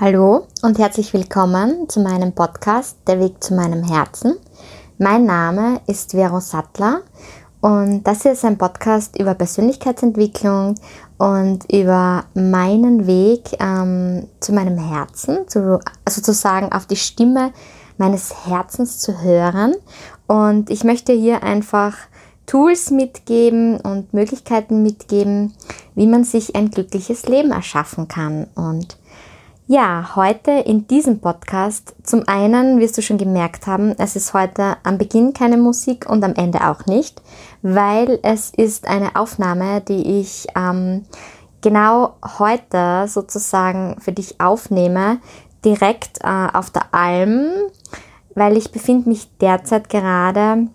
Hallo und herzlich willkommen zu meinem Podcast Der Weg zu meinem Herzen. Mein Name ist Vero Sattler und das hier ist ein Podcast über Persönlichkeitsentwicklung und über meinen Weg ähm, zu meinem Herzen, zu, also sozusagen auf die Stimme meines Herzens zu hören. Und ich möchte hier einfach Tools mitgeben und Möglichkeiten mitgeben, wie man sich ein glückliches Leben erschaffen kann. Und ja, heute in diesem Podcast, zum einen wirst du schon gemerkt haben, es ist heute am Beginn keine Musik und am Ende auch nicht, weil es ist eine Aufnahme, die ich ähm, genau heute sozusagen für dich aufnehme, direkt äh, auf der Alm, weil ich befinde mich derzeit gerade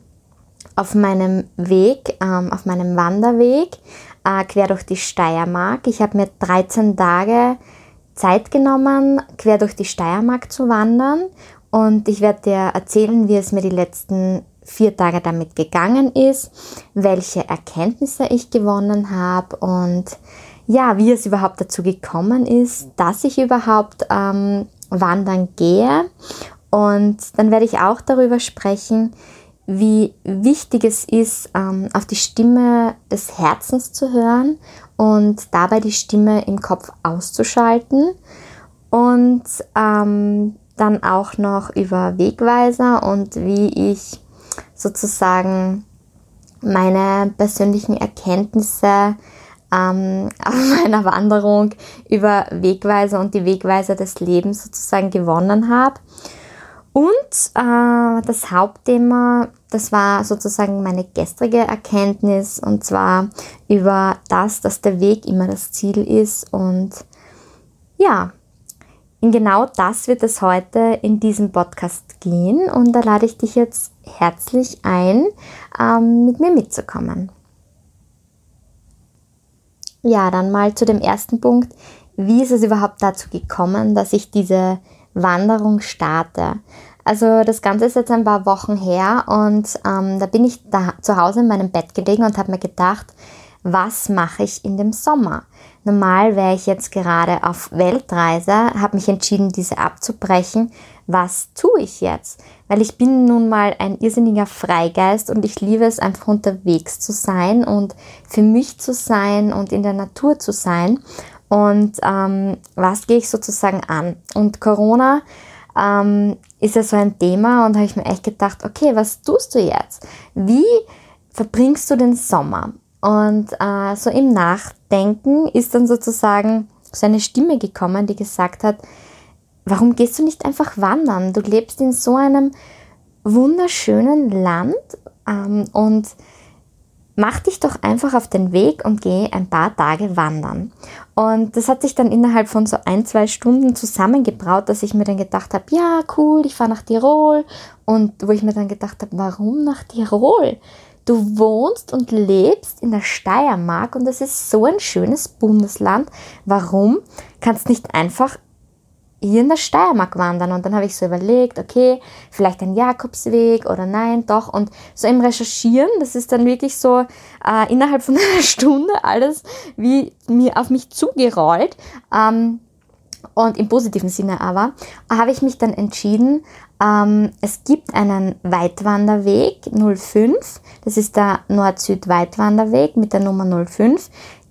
auf meinem Weg, ähm, auf meinem Wanderweg äh, quer durch die Steiermark. Ich habe mir 13 Tage Zeit genommen, quer durch die Steiermark zu wandern und ich werde dir erzählen, wie es mir die letzten vier Tage damit gegangen ist, welche Erkenntnisse ich gewonnen habe und ja, wie es überhaupt dazu gekommen ist, dass ich überhaupt ähm, wandern gehe. Und dann werde ich auch darüber sprechen, wie wichtig es ist, ähm, auf die Stimme des Herzens zu hören und dabei die Stimme im Kopf auszuschalten und ähm, dann auch noch über Wegweiser und wie ich sozusagen meine persönlichen Erkenntnisse ähm, auf meiner Wanderung über Wegweiser und die Wegweiser des Lebens sozusagen gewonnen habe. Und äh, das Hauptthema, das war sozusagen meine gestrige Erkenntnis und zwar über das, dass der Weg immer das Ziel ist. Und ja, in genau das wird es heute in diesem Podcast gehen und da lade ich dich jetzt herzlich ein, ähm, mit mir mitzukommen. Ja, dann mal zu dem ersten Punkt. Wie ist es überhaupt dazu gekommen, dass ich diese Wanderung starte. Also das Ganze ist jetzt ein paar Wochen her und ähm, da bin ich da zu Hause in meinem Bett gelegen und habe mir gedacht, was mache ich in dem Sommer? Normal wäre ich jetzt gerade auf Weltreise, habe mich entschieden, diese abzubrechen. Was tue ich jetzt? Weil ich bin nun mal ein irrsinniger Freigeist und ich liebe es einfach unterwegs zu sein und für mich zu sein und in der Natur zu sein. Und ähm, was gehe ich sozusagen an? Und Corona ähm, ist ja so ein Thema und habe ich mir echt gedacht, okay, was tust du jetzt? Wie verbringst du den Sommer? Und äh, so im Nachdenken ist dann sozusagen so eine Stimme gekommen, die gesagt hat, warum gehst du nicht einfach wandern? Du lebst in so einem wunderschönen Land ähm, und mach dich doch einfach auf den Weg und geh ein paar Tage wandern. Und das hat sich dann innerhalb von so ein, zwei Stunden zusammengebraut, dass ich mir dann gedacht habe, ja, cool, ich fahre nach Tirol. Und wo ich mir dann gedacht habe, warum nach Tirol? Du wohnst und lebst in der Steiermark und das ist so ein schönes Bundesland. Warum kannst nicht einfach hier in der Steiermark wandern. Und dann habe ich so überlegt, okay, vielleicht ein Jakobsweg oder nein, doch. Und so im Recherchieren, das ist dann wirklich so äh, innerhalb von einer Stunde alles wie mir auf mich zugerollt. Ähm, und im positiven Sinne aber, habe ich mich dann entschieden, ähm, es gibt einen Weitwanderweg 05, das ist der Nord-Süd-Weitwanderweg mit der Nummer 05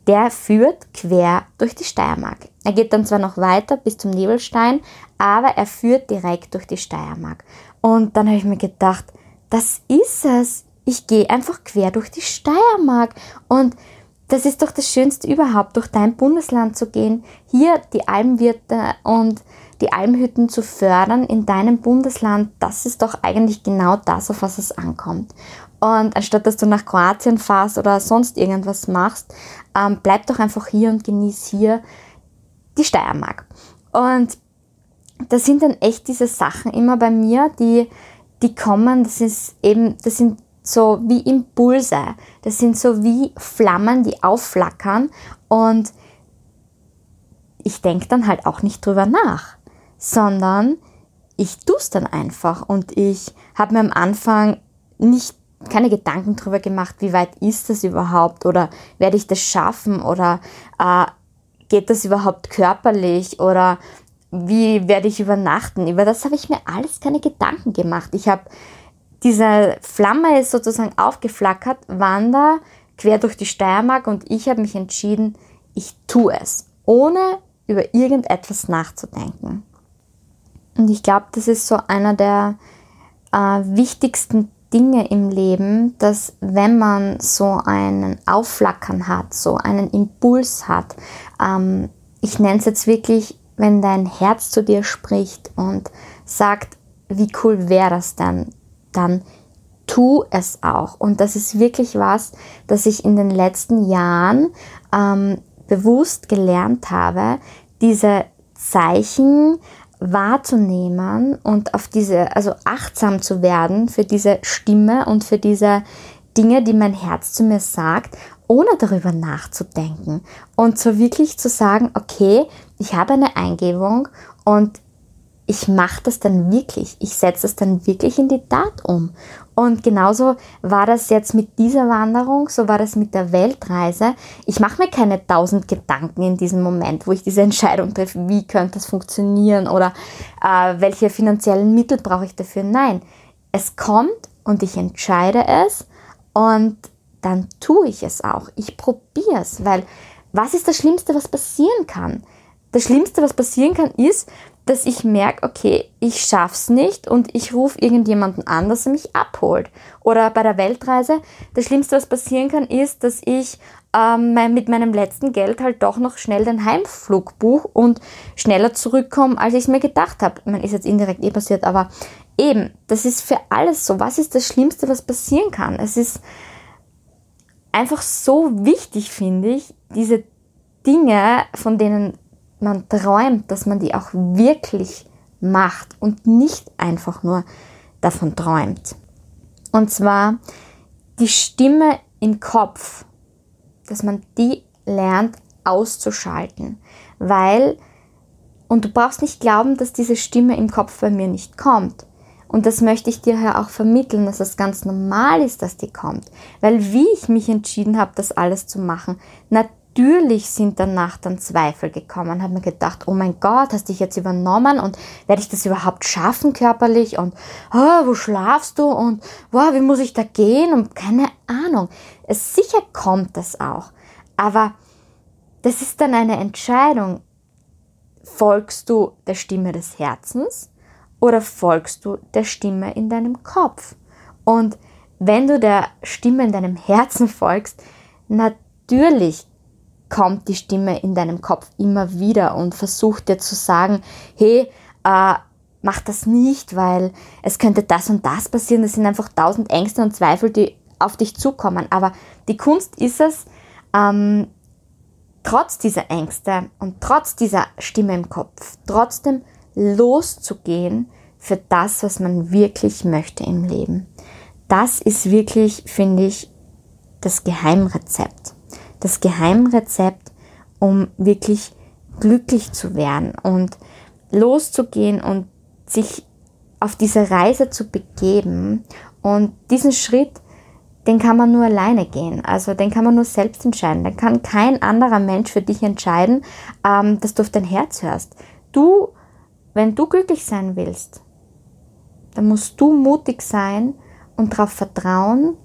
der führt quer durch die Steiermark. Er geht dann zwar noch weiter bis zum Nebelstein, aber er führt direkt durch die Steiermark. Und dann habe ich mir gedacht, das ist es. Ich gehe einfach quer durch die Steiermark. Und das ist doch das Schönste überhaupt, durch dein Bundesland zu gehen, hier die Almwirte und die Almhütten zu fördern in deinem Bundesland. Das ist doch eigentlich genau das, auf was es ankommt. Und anstatt dass du nach Kroatien fährst oder sonst irgendwas machst, ähm, bleib doch einfach hier und genieß hier die Steiermark. Und das sind dann echt diese Sachen immer bei mir, die, die kommen, das ist eben, das sind so wie Impulse, das sind so wie Flammen, die aufflackern. Und ich denke dann halt auch nicht drüber nach, sondern ich tue es dann einfach. Und ich habe mir am Anfang nicht keine Gedanken darüber gemacht, wie weit ist das überhaupt oder werde ich das schaffen oder äh, geht das überhaupt körperlich oder wie werde ich übernachten? Über das habe ich mir alles keine Gedanken gemacht. Ich habe diese Flamme ist sozusagen aufgeflackert, wander quer durch die Steiermark und ich habe mich entschieden, ich tue es, ohne über irgendetwas nachzudenken. Und ich glaube, das ist so einer der äh, wichtigsten Dinge im Leben, dass wenn man so einen Aufflackern hat, so einen Impuls hat, ähm, ich nenne es jetzt wirklich, wenn dein Herz zu dir spricht und sagt, wie cool wäre das denn, dann tu es auch. Und das ist wirklich was, das ich in den letzten Jahren ähm, bewusst gelernt habe, diese Zeichen wahrzunehmen und auf diese, also achtsam zu werden für diese Stimme und für diese Dinge, die mein Herz zu mir sagt, ohne darüber nachzudenken und so wirklich zu sagen, okay, ich habe eine Eingebung und ich mache das dann wirklich, ich setze das dann wirklich in die Tat um. Und genauso war das jetzt mit dieser Wanderung, so war das mit der Weltreise. Ich mache mir keine tausend Gedanken in diesem Moment, wo ich diese Entscheidung treffe, wie könnte das funktionieren oder äh, welche finanziellen Mittel brauche ich dafür. Nein, es kommt und ich entscheide es und dann tue ich es auch. Ich probiere es, weil was ist das Schlimmste, was passieren kann? Das Schlimmste, was passieren kann, ist, dass ich merke, okay, ich schaff's nicht und ich rufe irgendjemanden an, dass er mich abholt. Oder bei der Weltreise, das Schlimmste, was passieren kann, ist, dass ich ähm, mit meinem letzten Geld halt doch noch schnell den Heimflug buche und schneller zurückkomme, als ich es mir gedacht habe. Man ist jetzt indirekt eh passiert, aber eben, das ist für alles so. Was ist das Schlimmste, was passieren kann? Es ist einfach so wichtig, finde ich, diese Dinge, von denen man träumt, dass man die auch wirklich macht und nicht einfach nur davon träumt. Und zwar die Stimme im Kopf, dass man die lernt auszuschalten, weil, und du brauchst nicht glauben, dass diese Stimme im Kopf bei mir nicht kommt. Und das möchte ich dir ja auch vermitteln, dass es ganz normal ist, dass die kommt. Weil wie ich mich entschieden habe, das alles zu machen, natürlich natürlich sind danach dann Zweifel gekommen. Habe mir gedacht, oh mein Gott, hast dich jetzt übernommen und werde ich das überhaupt schaffen körperlich und oh, wo schlafst du und wow, wie muss ich da gehen und keine Ahnung. Es sicher kommt das auch, aber das ist dann eine Entscheidung. Folgst du der Stimme des Herzens oder folgst du der Stimme in deinem Kopf? Und wenn du der Stimme in deinem Herzen folgst, natürlich kommt die Stimme in deinem Kopf immer wieder und versucht dir zu sagen, hey, äh, mach das nicht, weil es könnte das und das passieren. Das sind einfach tausend Ängste und Zweifel, die auf dich zukommen. Aber die Kunst ist es, ähm, trotz dieser Ängste und trotz dieser Stimme im Kopf trotzdem loszugehen für das, was man wirklich möchte im Leben. Das ist wirklich, finde ich, das Geheimrezept das Geheimrezept, um wirklich glücklich zu werden und loszugehen und sich auf diese Reise zu begeben. Und diesen Schritt, den kann man nur alleine gehen. Also den kann man nur selbst entscheiden. Den kann kein anderer Mensch für dich entscheiden, ähm, dass du auf dein Herz hörst. Du, wenn du glücklich sein willst, dann musst du mutig sein und darauf vertrauen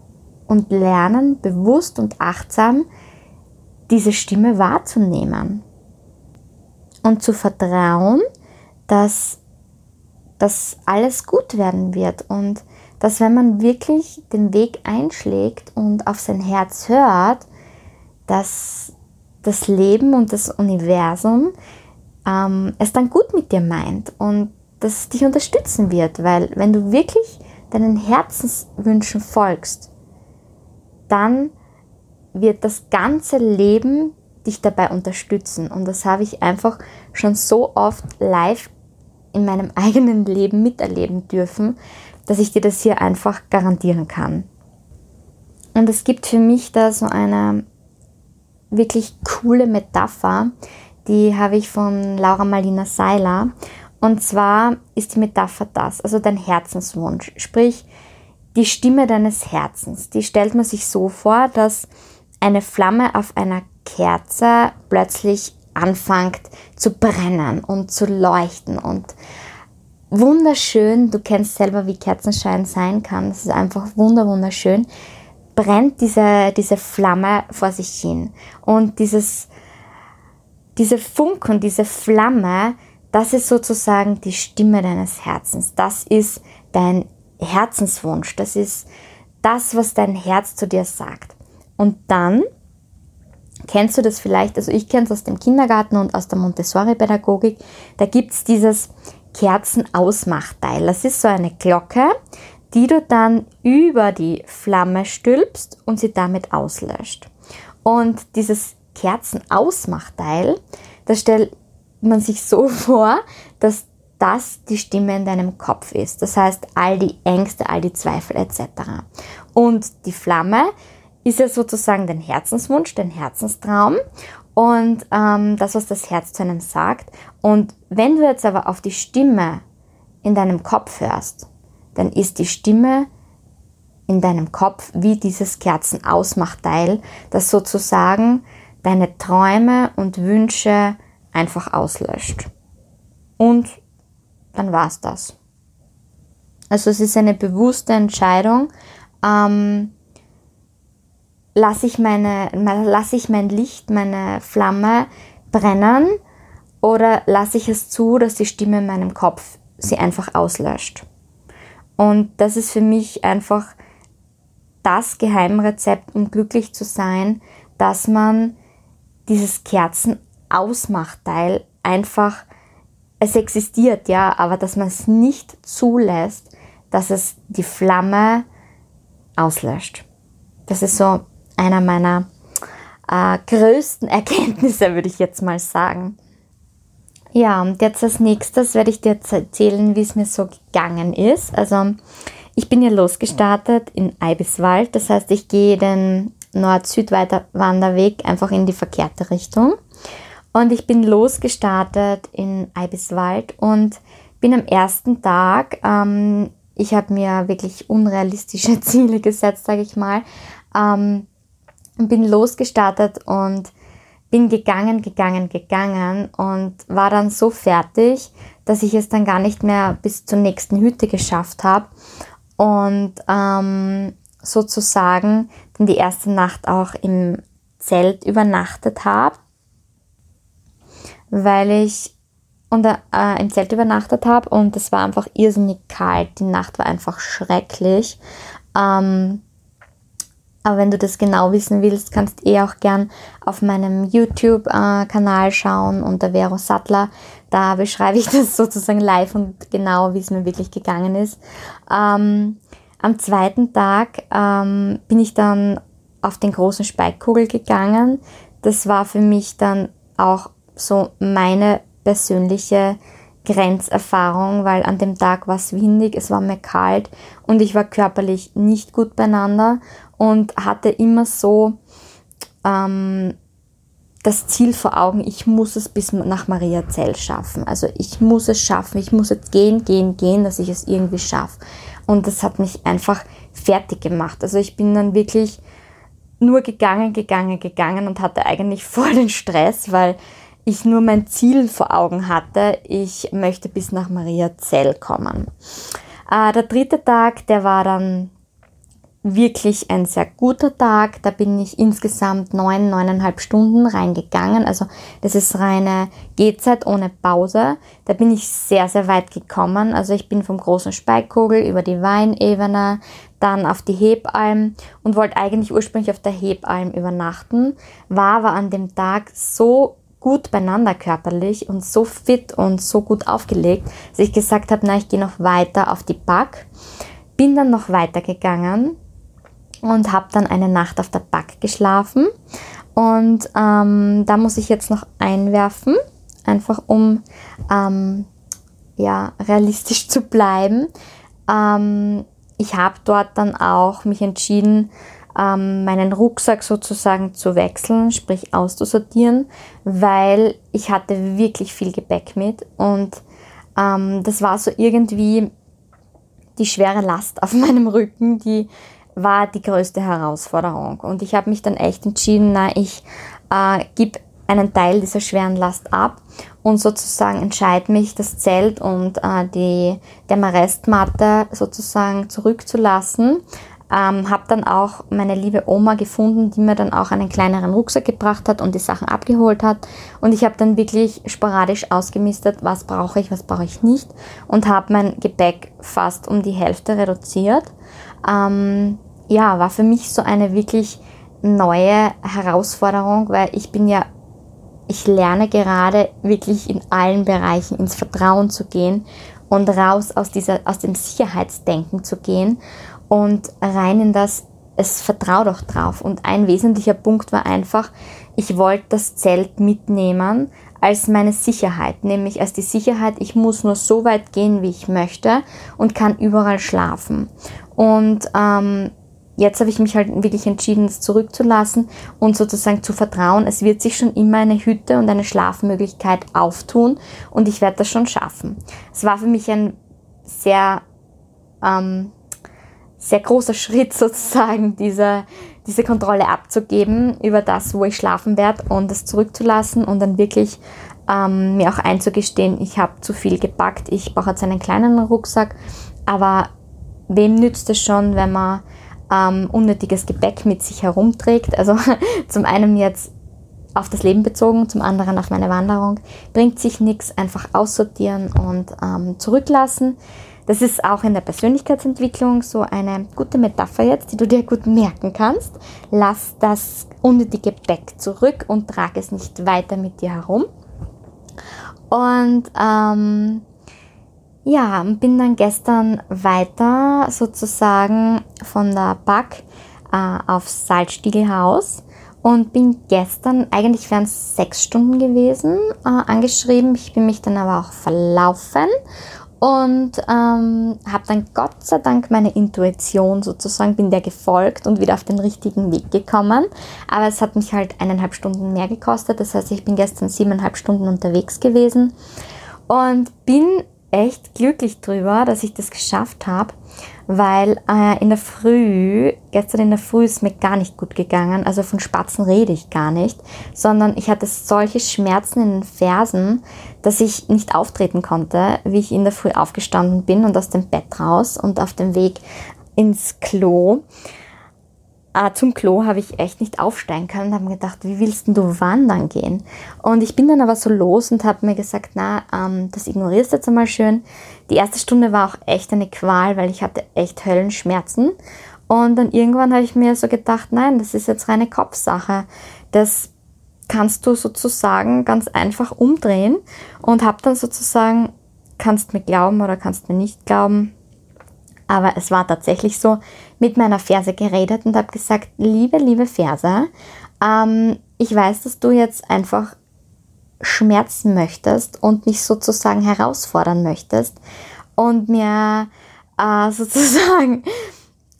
und lernen, bewusst und achtsam diese Stimme wahrzunehmen und zu vertrauen, dass das alles gut werden wird und dass wenn man wirklich den Weg einschlägt und auf sein Herz hört, dass das Leben und das Universum ähm, es dann gut mit dir meint und dass es dich unterstützen wird, weil wenn du wirklich deinen Herzenswünschen folgst, dann wird das ganze Leben dich dabei unterstützen. Und das habe ich einfach schon so oft live in meinem eigenen Leben miterleben dürfen, dass ich dir das hier einfach garantieren kann. Und es gibt für mich da so eine wirklich coole Metapher, die habe ich von Laura Malina Seiler. Und zwar ist die Metapher das, also dein Herzenswunsch, sprich die Stimme deines Herzens. Die stellt man sich so vor, dass eine Flamme auf einer Kerze plötzlich anfängt zu brennen und zu leuchten und wunderschön, du kennst selber, wie Kerzenschein sein kann, das ist einfach wunder, wunderschön, brennt diese, diese Flamme vor sich hin. Und dieses, diese Funken, diese Flamme, das ist sozusagen die Stimme deines Herzens. Das ist dein Herzenswunsch. Das ist das, was dein Herz zu dir sagt. Und dann kennst du das vielleicht, also ich kenne es aus dem Kindergarten und aus der Montessori-Pädagogik, da gibt es dieses Kerzenausmachteil. Das ist so eine Glocke, die du dann über die Flamme stülpst und sie damit auslöscht. Und dieses Kerzenausmachteil, das stellt man sich so vor, dass das die Stimme in deinem Kopf ist. Das heißt, all die Ängste, all die Zweifel etc. Und die Flamme ist ja sozusagen dein Herzenswunsch, dein Herzenstraum und ähm, das, was das Herz zu einem sagt. Und wenn du jetzt aber auf die Stimme in deinem Kopf hörst, dann ist die Stimme in deinem Kopf wie dieses Kerzenausmachteil, das sozusagen deine Träume und Wünsche einfach auslöscht. Und dann war es das. Also es ist eine bewusste Entscheidung, ähm, lasse ich, meine, lass ich mein Licht, meine Flamme brennen oder lasse ich es zu, dass die Stimme in meinem Kopf sie einfach auslöscht. Und das ist für mich einfach das Geheimrezept, um glücklich zu sein, dass man dieses Kerzenausmachteil einfach, es existiert, ja, aber dass man es nicht zulässt, dass es die Flamme auslöscht. Das ist so einer meiner äh, größten Erkenntnisse, würde ich jetzt mal sagen. Ja, und jetzt als nächstes werde ich dir erzählen, wie es mir so gegangen ist. Also ich bin ja losgestartet in Eibiswald, das heißt, ich gehe den Nord-Süd-Wanderweg einfach in die verkehrte Richtung. Und ich bin losgestartet in Eibiswald und bin am ersten Tag, ähm, ich habe mir wirklich unrealistische Ziele gesetzt, sage ich mal, ähm, bin losgestartet und bin gegangen, gegangen, gegangen und war dann so fertig, dass ich es dann gar nicht mehr bis zur nächsten Hütte geschafft habe und ähm, sozusagen dann die erste Nacht auch im Zelt übernachtet habe, weil ich unter, äh, im Zelt übernachtet habe und es war einfach irrsinnig kalt. Die Nacht war einfach schrecklich. Ähm, aber wenn du das genau wissen willst, kannst eh auch gern auf meinem YouTube-Kanal schauen unter Vero Sattler. Da beschreibe ich das sozusagen live und genau, wie es mir wirklich gegangen ist. Ähm, am zweiten Tag ähm, bin ich dann auf den großen Speikkugel gegangen. Das war für mich dann auch so meine persönliche Grenzerfahrung, weil an dem Tag war es windig, es war mir kalt und ich war körperlich nicht gut beieinander und hatte immer so ähm, das Ziel vor Augen, ich muss es bis nach Mariazell schaffen. Also ich muss es schaffen, ich muss jetzt gehen, gehen, gehen, dass ich es irgendwie schaffe. Und das hat mich einfach fertig gemacht. Also ich bin dann wirklich nur gegangen, gegangen, gegangen und hatte eigentlich voll den Stress, weil ich nur mein Ziel vor Augen hatte. Ich möchte bis nach Mariazell kommen. Äh, der dritte Tag, der war dann wirklich ein sehr guter Tag. Da bin ich insgesamt neun, neuneinhalb Stunden reingegangen. Also das ist reine Gehzeit ohne Pause. Da bin ich sehr, sehr weit gekommen. Also ich bin vom großen Speikkogel über die Weinebene, dann auf die Hebalm und wollte eigentlich ursprünglich auf der Hebalm übernachten, war aber an dem Tag so gut beieinander körperlich und so fit und so gut aufgelegt, dass ich gesagt habe, na, ich gehe noch weiter auf die Back. Bin dann noch weitergegangen und habe dann eine Nacht auf der Back geschlafen. Und ähm, da muss ich jetzt noch einwerfen, einfach um ähm, ja, realistisch zu bleiben. Ähm, ich habe dort dann auch mich entschieden, ähm, meinen Rucksack sozusagen zu wechseln, sprich auszusortieren, weil ich hatte wirklich viel Gepäck mit und ähm, das war so irgendwie die schwere Last auf meinem Rücken, die war die größte Herausforderung. Und ich habe mich dann echt entschieden, na, ich äh, gebe einen Teil dieser schweren Last ab und sozusagen entscheide mich, das Zelt und äh, die Demarestmatte sozusagen zurückzulassen. Ähm, habe dann auch meine liebe Oma gefunden, die mir dann auch einen kleineren Rucksack gebracht hat und die Sachen abgeholt hat. Und ich habe dann wirklich sporadisch ausgemistet, was brauche ich, was brauche ich nicht und habe mein Gepäck fast um die Hälfte reduziert. Ähm, ja, war für mich so eine wirklich neue Herausforderung, weil ich bin ja ich lerne gerade wirklich in allen Bereichen ins Vertrauen zu gehen und raus aus, dieser, aus dem Sicherheitsdenken zu gehen und rein in das, es vertraut doch drauf. Und ein wesentlicher Punkt war einfach, ich wollte das Zelt mitnehmen als meine Sicherheit, nämlich als die Sicherheit, ich muss nur so weit gehen, wie ich möchte und kann überall schlafen. Und ähm, jetzt habe ich mich halt wirklich entschieden, es zurückzulassen und sozusagen zu vertrauen, es wird sich schon immer eine Hütte und eine Schlafmöglichkeit auftun und ich werde das schon schaffen. Es war für mich ein sehr, ähm, sehr großer Schritt sozusagen, diese, diese Kontrolle abzugeben über das, wo ich schlafen werde und es zurückzulassen und dann wirklich ähm, mir auch einzugestehen, ich habe zu viel gepackt, ich brauche jetzt einen kleinen Rucksack, aber wem nützt es schon, wenn man ähm, unnötiges Gepäck mit sich herumträgt. Also zum einen jetzt auf das Leben bezogen, zum anderen auf meine Wanderung. Bringt sich nichts, einfach aussortieren und ähm, zurücklassen. Das ist auch in der Persönlichkeitsentwicklung so eine gute Metapher jetzt, die du dir gut merken kannst. Lass das unnötige Gepäck zurück und trage es nicht weiter mit dir herum. Und ähm, ja, bin dann gestern weiter sozusagen von der Back äh, aufs Salzstiegelhaus und bin gestern, eigentlich wären es sechs Stunden gewesen, äh, angeschrieben. Ich bin mich dann aber auch verlaufen und ähm, habe dann Gott sei Dank meine Intuition sozusagen, bin der gefolgt und wieder auf den richtigen Weg gekommen. Aber es hat mich halt eineinhalb Stunden mehr gekostet. Das heißt, ich bin gestern siebeneinhalb Stunden unterwegs gewesen und bin echt glücklich drüber, dass ich das geschafft habe, weil äh, in der Früh, gestern in der Früh ist mir gar nicht gut gegangen, also von Spatzen rede ich gar nicht, sondern ich hatte solche Schmerzen in den Fersen, dass ich nicht auftreten konnte, wie ich in der Früh aufgestanden bin und aus dem Bett raus und auf dem Weg ins Klo äh, zum Klo habe ich echt nicht aufsteigen können und habe mir gedacht, wie willst du wandern gehen? Und ich bin dann aber so los und habe mir gesagt, na, ähm, das ignorierst du jetzt einmal schön. Die erste Stunde war auch echt eine Qual, weil ich hatte echt Höllenschmerzen. Und dann irgendwann habe ich mir so gedacht, nein, das ist jetzt reine Kopfsache. Das kannst du sozusagen ganz einfach umdrehen und habe dann sozusagen, kannst mir glauben oder kannst mir nicht glauben, aber es war tatsächlich so, mit meiner Ferse geredet und habe gesagt, liebe, liebe Ferse, ähm, ich weiß, dass du jetzt einfach schmerzen möchtest und mich sozusagen herausfordern möchtest und mir äh, sozusagen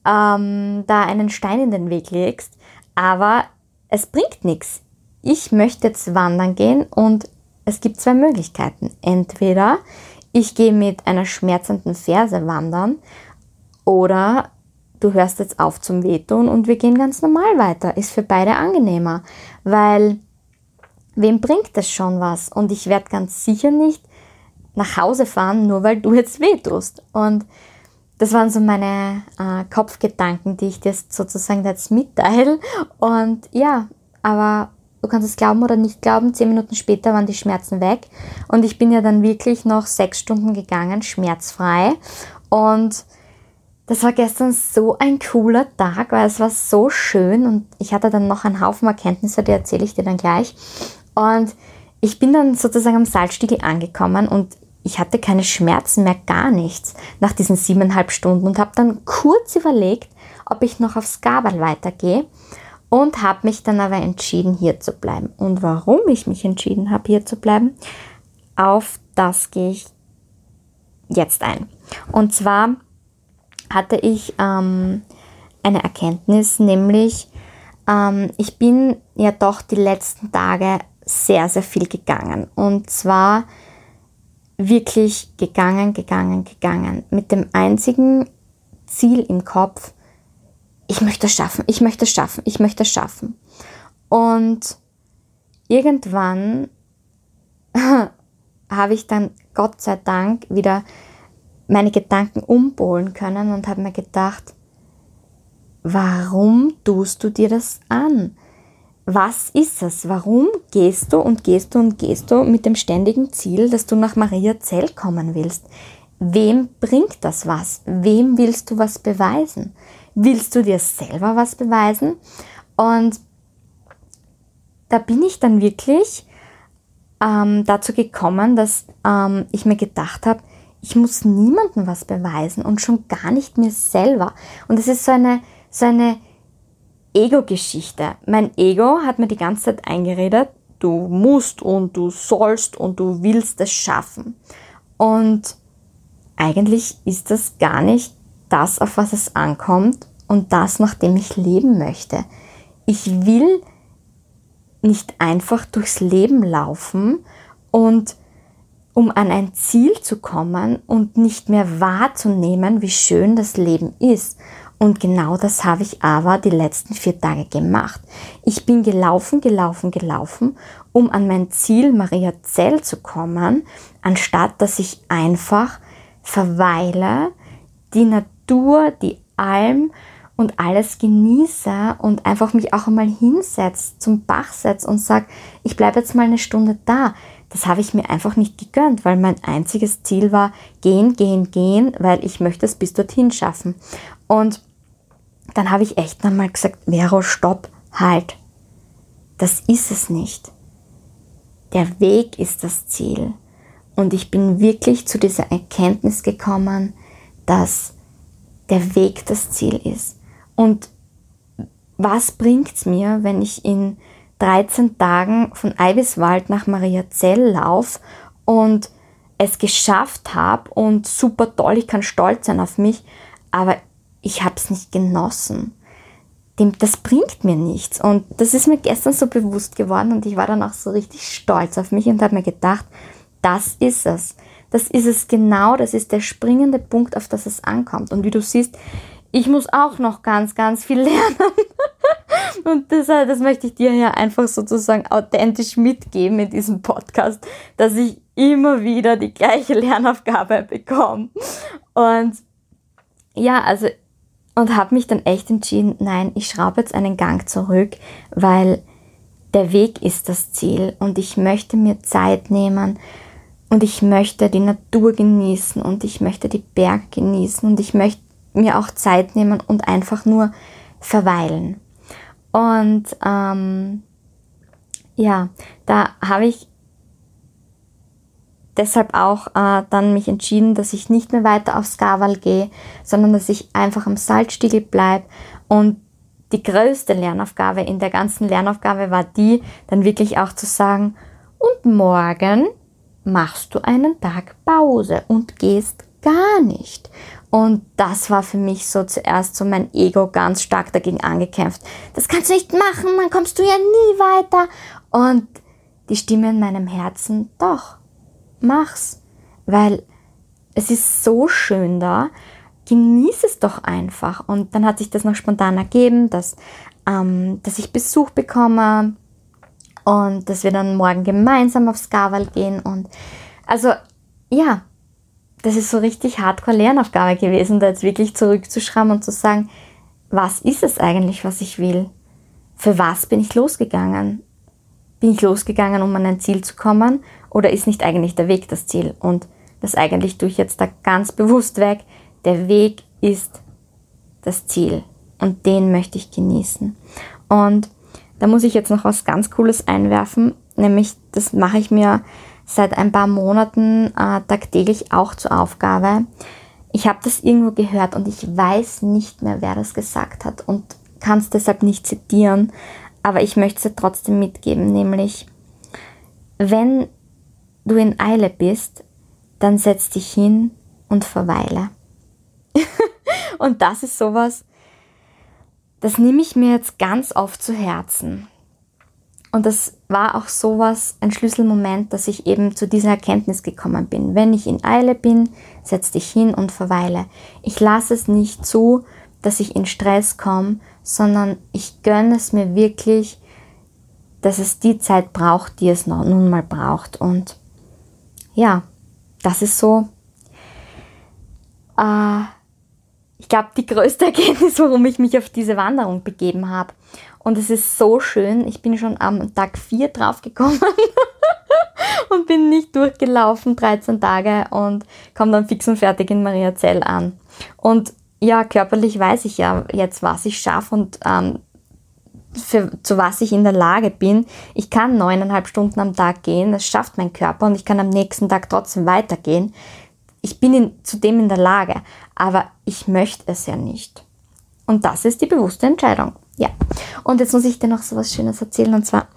ähm, da einen Stein in den Weg legst, aber es bringt nichts. Ich möchte jetzt wandern gehen und es gibt zwei Möglichkeiten. Entweder ich gehe mit einer schmerzenden Ferse wandern oder du hörst jetzt auf zum Wehtun und wir gehen ganz normal weiter. Ist für beide angenehmer, weil wem bringt das schon was? Und ich werde ganz sicher nicht nach Hause fahren, nur weil du jetzt wehtust. Und das waren so meine äh, Kopfgedanken, die ich dir sozusagen jetzt mitteile. Und ja, aber du kannst es glauben oder nicht glauben, zehn Minuten später waren die Schmerzen weg. Und ich bin ja dann wirklich noch sechs Stunden gegangen, schmerzfrei. Und das war gestern so ein cooler Tag, weil es war so schön und ich hatte dann noch einen Haufen Erkenntnisse, die erzähle ich dir dann gleich. Und ich bin dann sozusagen am Salzstiegel angekommen und ich hatte keine Schmerzen mehr, gar nichts nach diesen siebeneinhalb Stunden und habe dann kurz überlegt, ob ich noch aufs Gabel weitergehe und habe mich dann aber entschieden, hier zu bleiben. Und warum ich mich entschieden habe, hier zu bleiben, auf das gehe ich jetzt ein. Und zwar hatte ich ähm, eine Erkenntnis, nämlich ähm, ich bin ja doch die letzten Tage sehr, sehr viel gegangen. Und zwar wirklich gegangen, gegangen, gegangen. Mit dem einzigen Ziel im Kopf, ich möchte es schaffen, ich möchte es schaffen, ich möchte es schaffen. Und irgendwann habe ich dann Gott sei Dank wieder meine Gedanken umpolen können und habe mir gedacht, warum tust du dir das an? Was ist es? Warum gehst du und gehst du und gehst du mit dem ständigen Ziel, dass du nach Maria Zell kommen willst? Wem bringt das was? Wem willst du was beweisen? Willst du dir selber was beweisen? Und da bin ich dann wirklich ähm, dazu gekommen, dass ähm, ich mir gedacht habe, ich muss niemandem was beweisen und schon gar nicht mir selber. Und es ist so eine, so eine Ego-Geschichte. Mein Ego hat mir die ganze Zeit eingeredet, du musst und du sollst und du willst es schaffen. Und eigentlich ist das gar nicht das, auf was es ankommt und das, nach dem ich leben möchte. Ich will nicht einfach durchs Leben laufen und um an ein Ziel zu kommen und nicht mehr wahrzunehmen, wie schön das Leben ist und genau das habe ich aber die letzten vier Tage gemacht. Ich bin gelaufen, gelaufen, gelaufen, um an mein Ziel Maria Zell zu kommen, anstatt dass ich einfach verweile, die Natur, die Alm und alles genieße und einfach mich auch einmal hinsetze, zum Bach setze und sage, ich bleibe jetzt mal eine Stunde da. Das habe ich mir einfach nicht gegönnt, weil mein einziges Ziel war, gehen, gehen, gehen, weil ich möchte es bis dorthin schaffen. Und dann habe ich echt nochmal gesagt, Vero, stopp, halt. Das ist es nicht. Der Weg ist das Ziel. Und ich bin wirklich zu dieser Erkenntnis gekommen, dass der Weg das Ziel ist. Und was bringt es mir, wenn ich in 13 Tagen von Eiviswald nach Mariazell laufe und es geschafft habe und super toll, ich kann stolz sein auf mich, aber ich habe es nicht genossen. Dem, das bringt mir nichts. Und das ist mir gestern so bewusst geworden und ich war dann auch so richtig stolz auf mich und habe mir gedacht, das ist es. Das ist es genau, das ist der springende Punkt, auf das es ankommt. Und wie du siehst, ich muss auch noch ganz, ganz viel lernen. Und das, das möchte ich dir ja einfach sozusagen authentisch mitgeben in diesem Podcast, dass ich immer wieder die gleiche Lernaufgabe bekomme. Und ja, also und habe mich dann echt entschieden, nein, ich schraube jetzt einen Gang zurück, weil der Weg ist das Ziel und ich möchte mir Zeit nehmen und ich möchte die Natur genießen und ich möchte die Berge genießen und ich möchte mir auch Zeit nehmen und einfach nur verweilen. Und ähm, ja, da habe ich deshalb auch äh, dann mich entschieden, dass ich nicht mehr weiter aufs Skawal gehe, sondern dass ich einfach am Salzstiegel bleibe. Und die größte Lernaufgabe in der ganzen Lernaufgabe war die, dann wirklich auch zu sagen, und morgen machst du einen Tag Pause und gehst gar nicht. Und das war für mich so zuerst so mein Ego ganz stark dagegen angekämpft. Das kannst du nicht machen, dann kommst du ja nie weiter. Und die Stimme in meinem Herzen, doch, mach's, weil es ist so schön da. Genieß es doch einfach. Und dann hat sich das noch spontan ergeben, dass, ähm, dass ich Besuch bekomme und dass wir dann morgen gemeinsam aufs Skawal gehen. Und also ja, das ist so richtig hardcore Lernaufgabe gewesen, da jetzt wirklich zurückzuschreiben und zu sagen, was ist es eigentlich, was ich will? Für was bin ich losgegangen? Bin ich losgegangen, um an ein Ziel zu kommen oder ist nicht eigentlich der Weg das Ziel? Und das eigentlich tue ich jetzt da ganz bewusst weg. Der Weg ist das Ziel und den möchte ich genießen. Und da muss ich jetzt noch was ganz Cooles einwerfen, nämlich das mache ich mir seit ein paar Monaten äh, tagtäglich auch zur Aufgabe. Ich habe das irgendwo gehört und ich weiß nicht mehr, wer das gesagt hat und kann es deshalb nicht zitieren, aber ich möchte es trotzdem mitgeben, nämlich wenn du in Eile bist, dann setz dich hin und verweile. und das ist sowas, das nehme ich mir jetzt ganz oft zu Herzen. Und das war auch sowas, ein Schlüsselmoment, dass ich eben zu dieser Erkenntnis gekommen bin. Wenn ich in Eile bin, setz dich hin und verweile. Ich lasse es nicht zu, dass ich in Stress komme, sondern ich gönne es mir wirklich, dass es die Zeit braucht, die es noch, nun mal braucht. Und ja, das ist so, äh, ich glaube, die größte Erkenntnis, warum ich mich auf diese Wanderung begeben habe. Und es ist so schön. Ich bin schon am Tag 4 draufgekommen und bin nicht durchgelaufen, 13 Tage und komme dann fix und fertig in Mariazell an. Und ja, körperlich weiß ich ja jetzt, was ich schaffe und ähm, für, zu was ich in der Lage bin. Ich kann neuneinhalb Stunden am Tag gehen, das schafft mein Körper und ich kann am nächsten Tag trotzdem weitergehen. Ich bin in, zudem in der Lage, aber ich möchte es ja nicht. Und das ist die bewusste Entscheidung. Ja. Und jetzt muss ich dir noch so was Schönes erzählen. Und zwar,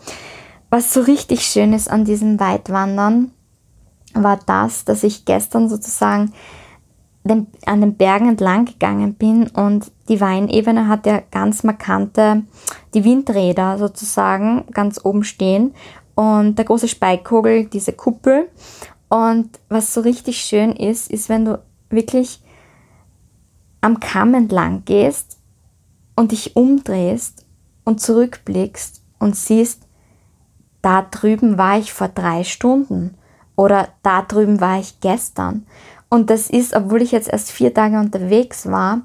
was so richtig schön ist an diesem Weitwandern, war das, dass ich gestern sozusagen den, an den Bergen entlang gegangen bin und die Weinebene hat ja ganz markante, die Windräder sozusagen ganz oben stehen und der große Speikkogel, diese Kuppel. Und was so richtig schön ist, ist, wenn du wirklich am Kamm entlang gehst und dich umdrehst und zurückblickst und siehst, da drüben war ich vor drei Stunden oder da drüben war ich gestern. Und das ist, obwohl ich jetzt erst vier Tage unterwegs war,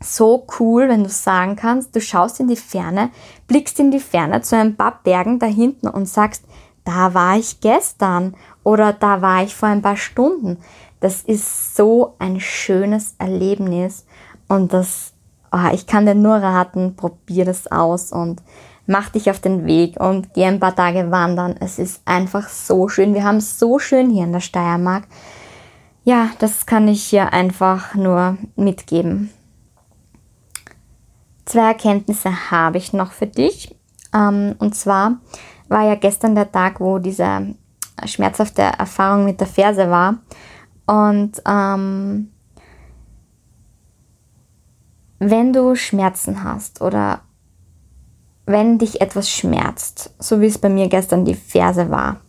so cool, wenn du sagen kannst, du schaust in die Ferne, blickst in die Ferne zu ein paar Bergen da hinten und sagst, da war ich gestern oder da war ich vor ein paar Stunden. Das ist so ein schönes Erlebnis und das, oh, ich kann dir nur raten, probier das aus und mach dich auf den Weg und geh ein paar Tage wandern. Es ist einfach so schön. Wir haben es so schön hier in der Steiermark. Ja, das kann ich hier einfach nur mitgeben. Zwei Erkenntnisse habe ich noch für dich. Ähm, und zwar war ja gestern der Tag, wo diese schmerzhafte Erfahrung mit der Ferse war. Und ähm, wenn du Schmerzen hast oder wenn dich etwas schmerzt, so wie es bei mir gestern die Ferse war,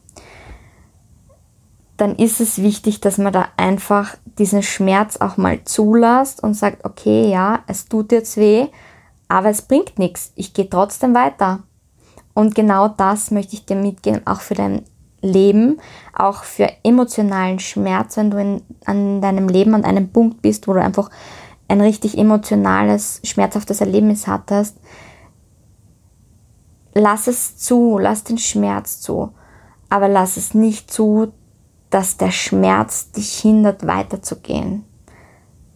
dann ist es wichtig, dass man da einfach diesen Schmerz auch mal zulässt und sagt, okay, ja, es tut jetzt weh, aber es bringt nichts. Ich gehe trotzdem weiter. Und genau das möchte ich dir mitgeben, auch für dein Leben, auch für emotionalen Schmerz, wenn du in, an deinem Leben an einem Punkt bist, wo du einfach ein richtig emotionales, schmerzhaftes Erlebnis hattest. Lass es zu, lass den Schmerz zu, aber lass es nicht zu, dass der Schmerz dich hindert, weiterzugehen,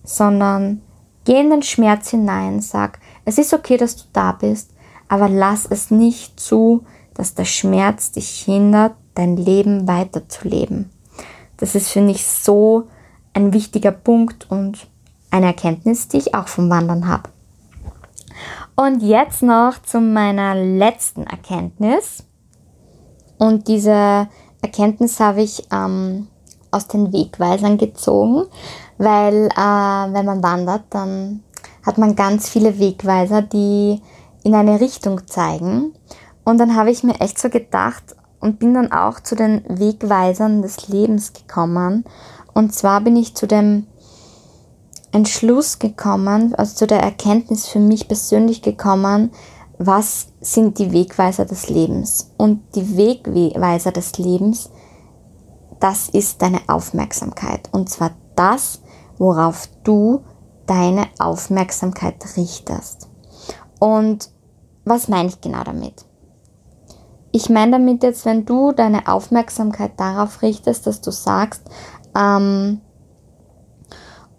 sondern geh in den Schmerz hinein, sag, es ist okay, dass du da bist, aber lass es nicht zu, dass der Schmerz dich hindert, dein Leben weiterzuleben. Das ist, finde ich, so ein wichtiger Punkt und eine Erkenntnis, die ich auch vom Wandern habe. Und jetzt noch zu meiner letzten Erkenntnis. Und diese Erkenntnis habe ich ähm, aus den Wegweisern gezogen, weil äh, wenn man wandert, dann hat man ganz viele Wegweiser, die in eine Richtung zeigen. Und dann habe ich mir echt so gedacht und bin dann auch zu den Wegweisern des Lebens gekommen. Und zwar bin ich zu dem Entschluss gekommen, also zu der Erkenntnis für mich persönlich gekommen, was sind die Wegweiser des Lebens. Und die Wegweiser des Lebens, das ist deine Aufmerksamkeit. Und zwar das, worauf du deine Aufmerksamkeit richtest. Und was meine ich genau damit? Ich meine damit jetzt, wenn du deine Aufmerksamkeit darauf richtest, dass du sagst, ähm,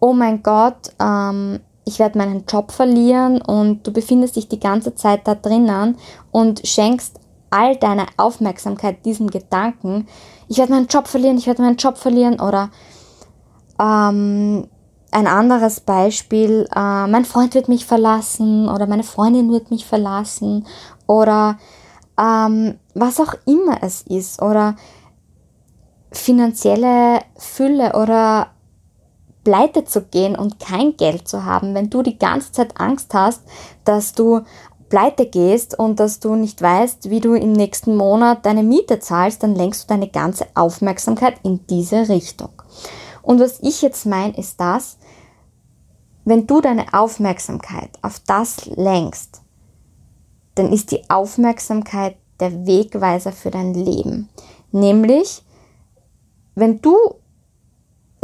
oh mein Gott, ähm, ich werde meinen Job verlieren und du befindest dich die ganze Zeit da drinnen und schenkst all deine Aufmerksamkeit diesem Gedanken, ich werde meinen Job verlieren, ich werde meinen Job verlieren oder ähm, ein anderes Beispiel, äh, mein Freund wird mich verlassen oder meine Freundin wird mich verlassen oder ähm, was auch immer es ist oder finanzielle Fülle oder pleite zu gehen und kein Geld zu haben, wenn du die ganze Zeit Angst hast, dass du pleite gehst und dass du nicht weißt, wie du im nächsten Monat deine Miete zahlst, dann lenkst du deine ganze Aufmerksamkeit in diese Richtung. Und was ich jetzt meine, ist das, wenn du deine Aufmerksamkeit auf das lenkst, dann ist die Aufmerksamkeit der Wegweiser für dein Leben. Nämlich, wenn du,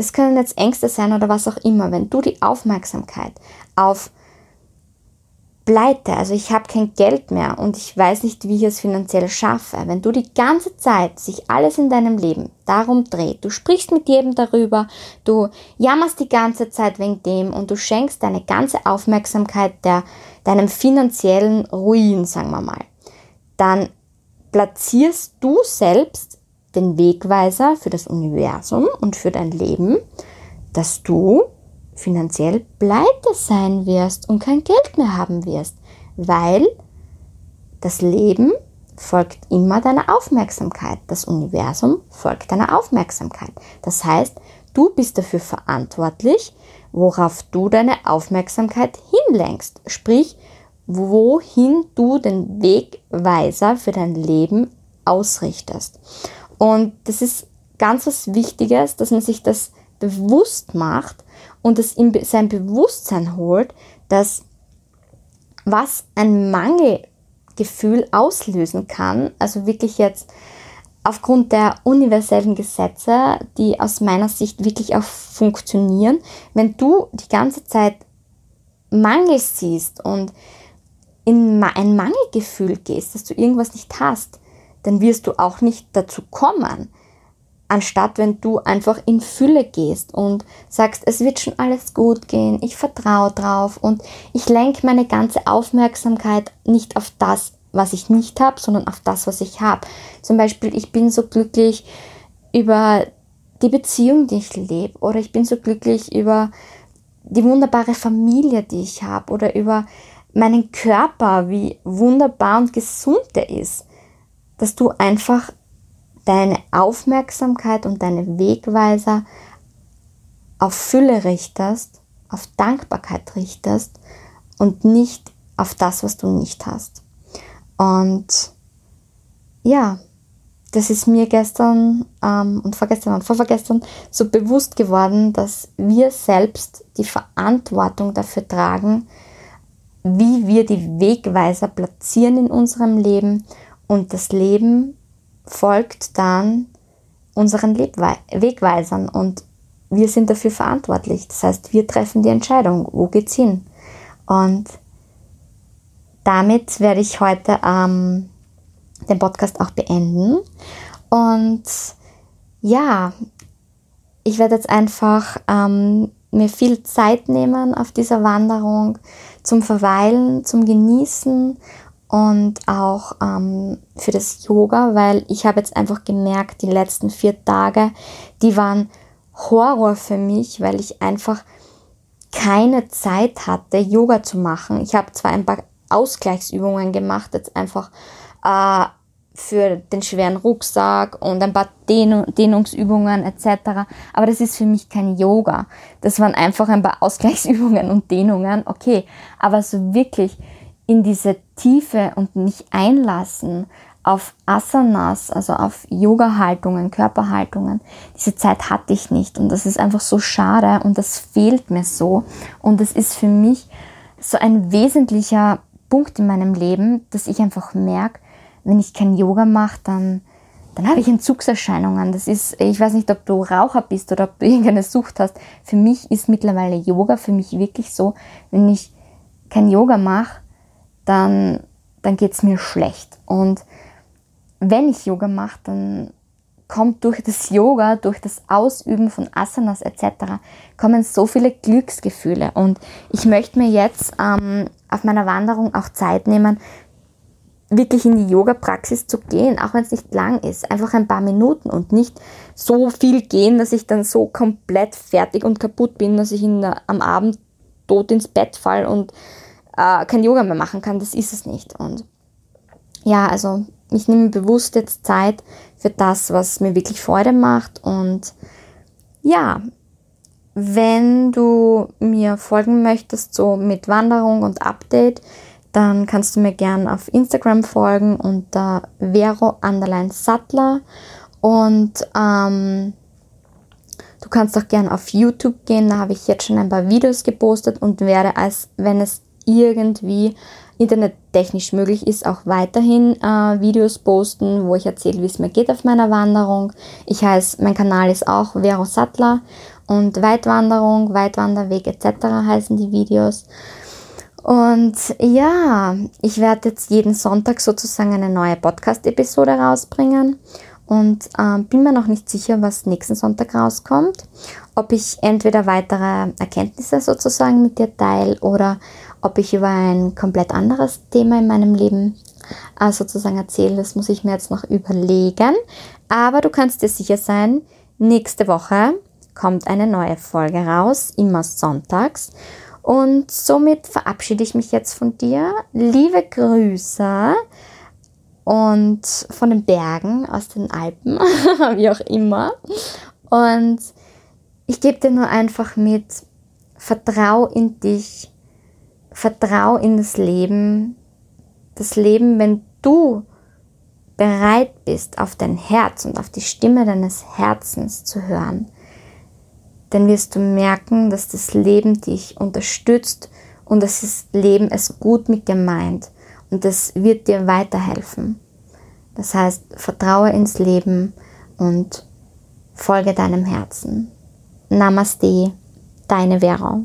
es können jetzt Ängste sein oder was auch immer, wenn du die Aufmerksamkeit auf pleite, also ich habe kein Geld mehr und ich weiß nicht, wie ich es finanziell schaffe. Wenn du die ganze Zeit sich alles in deinem Leben darum dreht, du sprichst mit jedem darüber, du jammerst die ganze Zeit wegen dem und du schenkst deine ganze Aufmerksamkeit der, deinem finanziellen Ruin, sagen wir mal, dann platzierst du selbst den Wegweiser für das Universum und für dein Leben, dass du finanziell pleite sein wirst und kein Geld mehr haben wirst, weil das Leben folgt immer deiner Aufmerksamkeit. Das Universum folgt deiner Aufmerksamkeit. Das heißt, du bist dafür verantwortlich, worauf du deine Aufmerksamkeit hinlenkst. Sprich, wohin du den Wegweiser für dein Leben ausrichtest. Und das ist ganz was Wichtiges, dass man sich das bewusst macht und es in sein Bewusstsein holt, dass was ein Mangelgefühl auslösen kann, also wirklich jetzt aufgrund der universellen Gesetze, die aus meiner Sicht wirklich auch funktionieren, wenn du die ganze Zeit Mangel siehst und in ein Mangelgefühl gehst, dass du irgendwas nicht hast, dann wirst du auch nicht dazu kommen, anstatt wenn du einfach in Fülle gehst und sagst, es wird schon alles gut gehen, ich vertraue drauf und ich lenke meine ganze Aufmerksamkeit nicht auf das, was ich nicht habe, sondern auf das, was ich habe. Zum Beispiel, ich bin so glücklich über die Beziehung, die ich lebe, oder ich bin so glücklich über die wunderbare Familie, die ich habe, oder über meinen Körper, wie wunderbar und gesund der ist, dass du einfach deine Aufmerksamkeit und deine Wegweiser auf Fülle richtest, auf Dankbarkeit richtest und nicht auf das, was du nicht hast. Und ja, das ist mir gestern ähm, und vorgestern und vorvergestern so bewusst geworden, dass wir selbst die Verantwortung dafür tragen, wie wir die Wegweiser platzieren in unserem Leben und das Leben folgt dann unseren Lebwe Wegweisern und wir sind dafür verantwortlich. Das heißt, wir treffen die Entscheidung, wo geht's hin? Und damit werde ich heute ähm, den Podcast auch beenden. Und ja, ich werde jetzt einfach ähm, mir viel Zeit nehmen auf dieser Wanderung zum Verweilen, zum Genießen und auch ähm, für das Yoga, weil ich habe jetzt einfach gemerkt, die letzten vier Tage, die waren Horror für mich, weil ich einfach keine Zeit hatte, Yoga zu machen. Ich habe zwar ein paar Ausgleichsübungen gemacht, jetzt einfach äh, für den schweren Rucksack und ein paar Dehnung, Dehnungsübungen etc. Aber das ist für mich kein Yoga. Das waren einfach ein paar Ausgleichsübungen und Dehnungen. Okay, aber so wirklich in diese Tiefe und nicht einlassen auf Asanas, also auf Yoga-Haltungen, Körperhaltungen. Diese Zeit hatte ich nicht und das ist einfach so schade und das fehlt mir so. Und das ist für mich so ein wesentlicher Punkt in meinem Leben, dass ich einfach merke, wenn ich kein Yoga mache, dann, dann habe ich Entzugserscheinungen. Das ist, ich weiß nicht, ob du Raucher bist oder ob du irgendeine Sucht hast. Für mich ist mittlerweile Yoga für mich wirklich so, wenn ich kein Yoga mache, dann, dann geht es mir schlecht. Und wenn ich Yoga mache, dann kommt durch das Yoga, durch das Ausüben von Asanas etc., kommen so viele Glücksgefühle. Und ich möchte mir jetzt ähm, auf meiner Wanderung auch Zeit nehmen, wirklich in die Yoga-Praxis zu gehen, auch wenn es nicht lang ist. Einfach ein paar Minuten und nicht so viel gehen, dass ich dann so komplett fertig und kaputt bin, dass ich in, am Abend tot ins Bett fall und äh, kein Yoga mehr machen kann, das ist es nicht. Und ja, also ich nehme bewusst jetzt Zeit für das, was mir wirklich Freude macht. Und ja, wenn du mir folgen möchtest, so mit Wanderung und Update, dann kannst du mir gerne auf Instagram folgen unter Vero Underline Sattler. Und ähm, du kannst auch gerne auf YouTube gehen, da habe ich jetzt schon ein paar Videos gepostet und werde, als wenn es irgendwie internettechnisch möglich ist, auch weiterhin äh, Videos posten, wo ich erzähle, wie es mir geht auf meiner Wanderung. Ich heiße, mein Kanal ist auch Vero Sattler und Weitwanderung, Weitwanderweg etc. heißen die Videos. Und ja, ich werde jetzt jeden Sonntag sozusagen eine neue Podcast-Episode rausbringen und äh, bin mir noch nicht sicher, was nächsten Sonntag rauskommt. Ob ich entweder weitere Erkenntnisse sozusagen mit dir teile oder ob ich über ein komplett anderes Thema in meinem Leben äh, sozusagen erzähle. Das muss ich mir jetzt noch überlegen. Aber du kannst dir sicher sein, nächste Woche kommt eine neue Folge raus, immer sonntags. Und somit verabschiede ich mich jetzt von dir. Liebe Grüße und von den Bergen, aus den Alpen, wie auch immer. Und ich gebe dir nur einfach mit, vertrau in dich, vertrau in das Leben. Das Leben, wenn du bereit bist, auf dein Herz und auf die Stimme deines Herzens zu hören, dann wirst du merken, dass das Leben dich unterstützt und dass das Leben es gut mit dir meint und das wird dir weiterhelfen. Das heißt, vertraue ins Leben und folge deinem Herzen. Namaste, deine Vera.